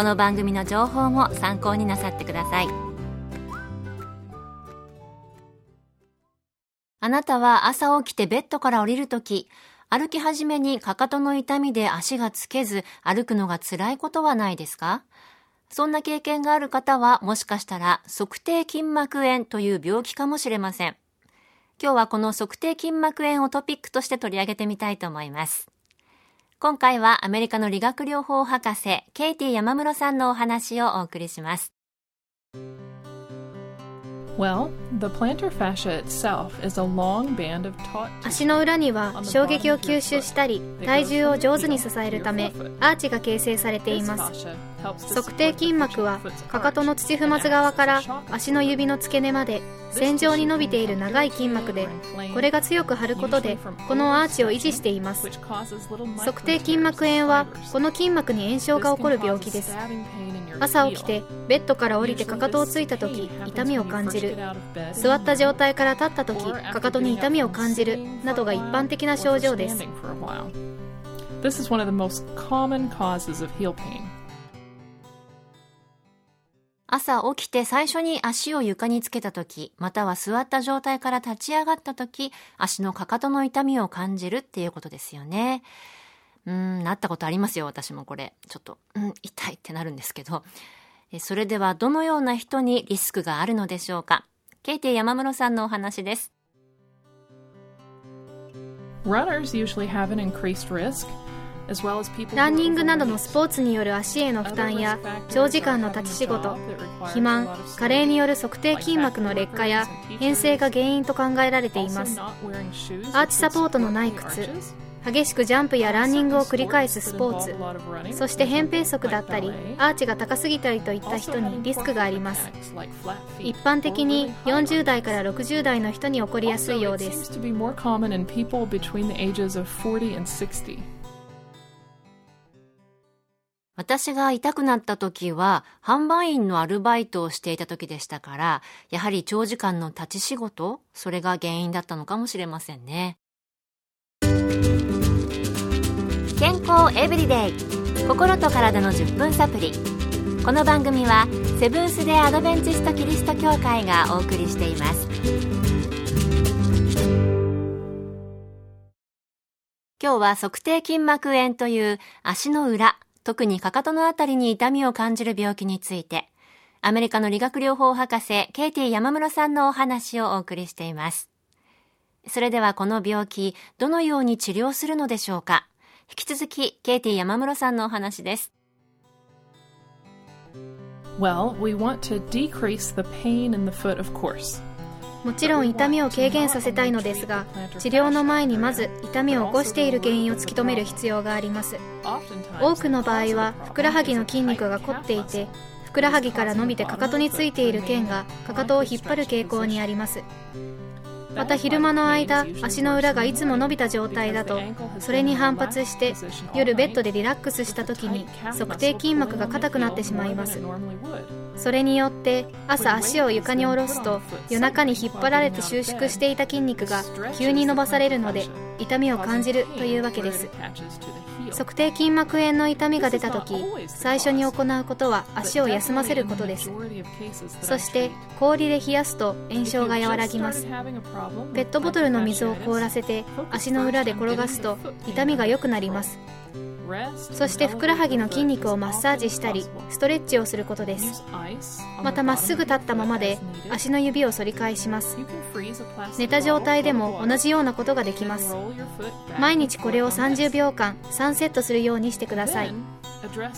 この番組の情報も参考になさってくださいあなたは朝起きてベッドから降りるとき歩き始めにかかとの痛みで足がつけず歩くのが辛いことはないですか？そんな経験がある方はもしかしたら測定筋膜炎という病気かもしれません。今日はこの測定筋膜炎をトピックとして取り上げてみたいと思います。今回はアメリカの理学療法博士、ケイティ山室さんのお話をお送りします。足の裏には衝撃を吸収したり体重を上手に支えるためアーチが形成されています測定筋膜はかかとの土踏まず側から足の指の付け根まで線状に伸びている長い筋膜でこれが強く張ることでこのアーチを維持しています。測定筋膜炎はこの筋膜に炎症が起こる病気です。朝起きてベッドから降りてかかとをついた時痛みを感じる。座った状態から立った時かかとに痛みを感じる。などが一般的な症状です。This is one of the most common causes of heel pain. 朝起きて最初に足を床につけた時、または座った状態から立ち上がった時、足のかかとの痛みを感じるっていうことですよね。うん、なったことありますよ、私もこれ。ちょっと、うん、痛いってなるんですけど。それではどのような人にリスクがあるのでしょうか？ケイティ山室さんのお話です。Runners usually have an increased risk ランニングなどのスポーツによる足への負担や長時間の立ち仕事肥満加齢による測定筋膜の劣化や変性が原因と考えられています。アーチサポートのない靴激しくジャンプやランニングを繰り返すスポーツ。そして扁平足だったりアーチが高すぎたりといった人にリスクがあります。一般的に40代から60代の人に起こりやすいようです私が痛くなった時は、販売員のアルバイトをしていた時でしたから、やはり長時間の立ち仕事、それが原因だったのかもしれませんね。健康エブリデイ心と体の10分サプリこの番組はセブンス・デ・アドベンチスト・キリスト教会がお送りしています今日は測定筋膜炎という足の裏特にかかとのあたりに痛みを感じる病気について、アメリカの理学療法博士、ケイティ山室さんのお話をお送りしています。それではこの病気、どのように治療するのでしょうか？引き続き、ケイティ山室さんのお話です。Well, we want to decrease the pain in the foot, of course. もちろん痛みを軽減させたいのですが治療の前にまず痛みを起こしている原因を突き止める必要があります。多くの場合はふくらはぎの筋肉が凝っていてふくらはぎから伸びてかかとについている腱がかかとを引っ張る傾向にあります。また昼間の間足の裏がいつも伸びた状態だとそれに反発して夜ベッドでリラックスした時に測定筋膜が硬くなってしまいます。それによって朝足を床に下ろすと夜中に引っ張られて収縮していた筋肉が急に伸ばされるので痛みを感じるというわけです。測定筋膜炎の痛みが出た時最初に行うことは足を休ませることです。そして氷で冷やすと炎症が和らぎます。ペットボトルの水を凍らせて足の裏で転がすと痛みが良くなります。そしてふくらはぎの筋肉をマッサージしたりストレッチをすることです。またまっすぐ立ったままで足の指を反り返します。寝た状態でも同じようなことができます。毎日これを30秒間3セットするようにしてください。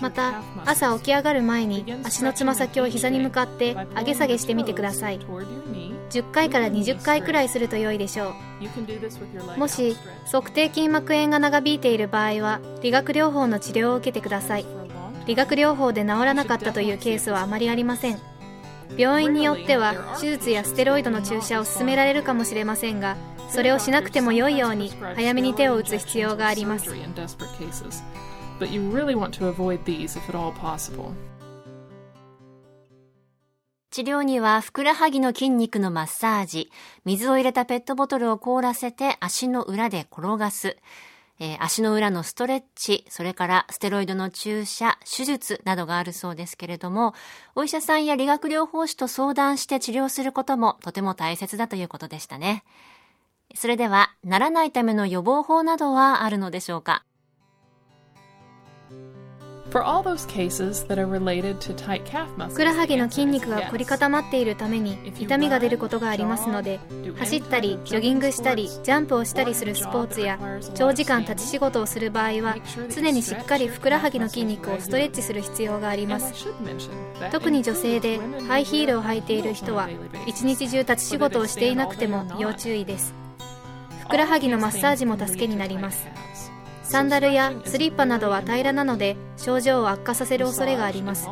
また朝起き上がる前に足のつま先を膝に向かって上げ下げしてみてください10回から20回くらいすると良いでしょう。もし測定筋膜炎が長引いている場合は理学療法の治療を受けてください。理学療法で治らなかったというケースはあまりありません。病院によっては手術やステロイドの注射を勧められるかもしれませんがそれをしなくても良いように早めに手を打つ必要があります治療にはふくらはぎの筋肉のマッサージ、水を入れたペットボトルを凍らせて足の裏で転がす、えー、足の裏のストレッチ、それからステロイドの注射、手術などがあるそうですけれども、お医者さんや理学療法士と相談して治療することもとても大切だということでしたね。それでは、ならないための予防法などはあるのでしょうか？ふくらはぎの筋肉が凝り固まっているために痛みが出ることがありますので走ったりジョギングしたりジャンプをしたりするスポーツや長時間立ち仕事をする場合は常にしっかりふくらはぎの筋肉をストレッチする必要があります。特に女性でハイヒールを履いている人は一日中立ち仕事をしていなくても要注意です。ふくらはぎのマッサージも助けになりますサンダルやスリッパなどは平らなので症状を悪化させる恐れがあります。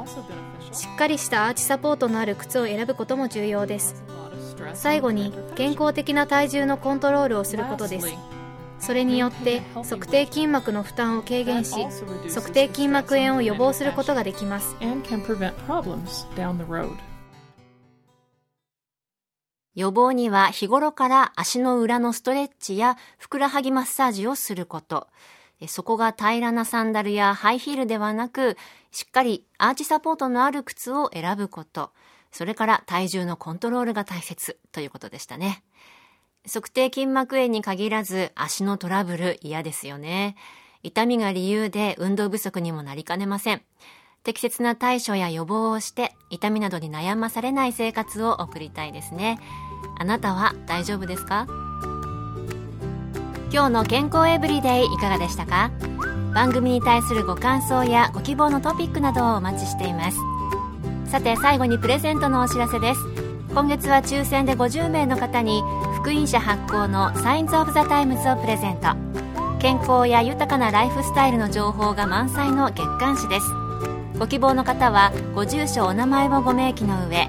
しっかりしたアーチサポートのある靴を選ぶことも重要です。最後に健康的な体重のコントロールをすることです。それによって測定筋膜の負担を軽減し測定筋膜炎を予防することができます。予防には日頃から足の裏のストレッチやふくらはぎマッサージをすることそこが平らなサンダルやハイヒールではなく、しっかりアーチサポートのある靴を選ぶこと、それから体重のコントロールが大切ということでしたね。測定筋膜炎に限らず足のトラブル嫌ですよね。痛みが理由で運動不足にもなりかねません。適切な対処や予防をして痛みなどに悩まされない生活を送りたいですね。あなたは大丈夫ですか？今日の健康エブリデイいかがでしたか？番組に対するご感想やご希望のトピックなどをお待ちしています。さて最後にプレゼントのお知らせです。今月は抽選で50名の方に福音社発行の Signs of the Times をプレゼント。健康や豊かなライフスタイルの情報が満載の月刊誌です。ご希望の方はご住所お名前をご明記の上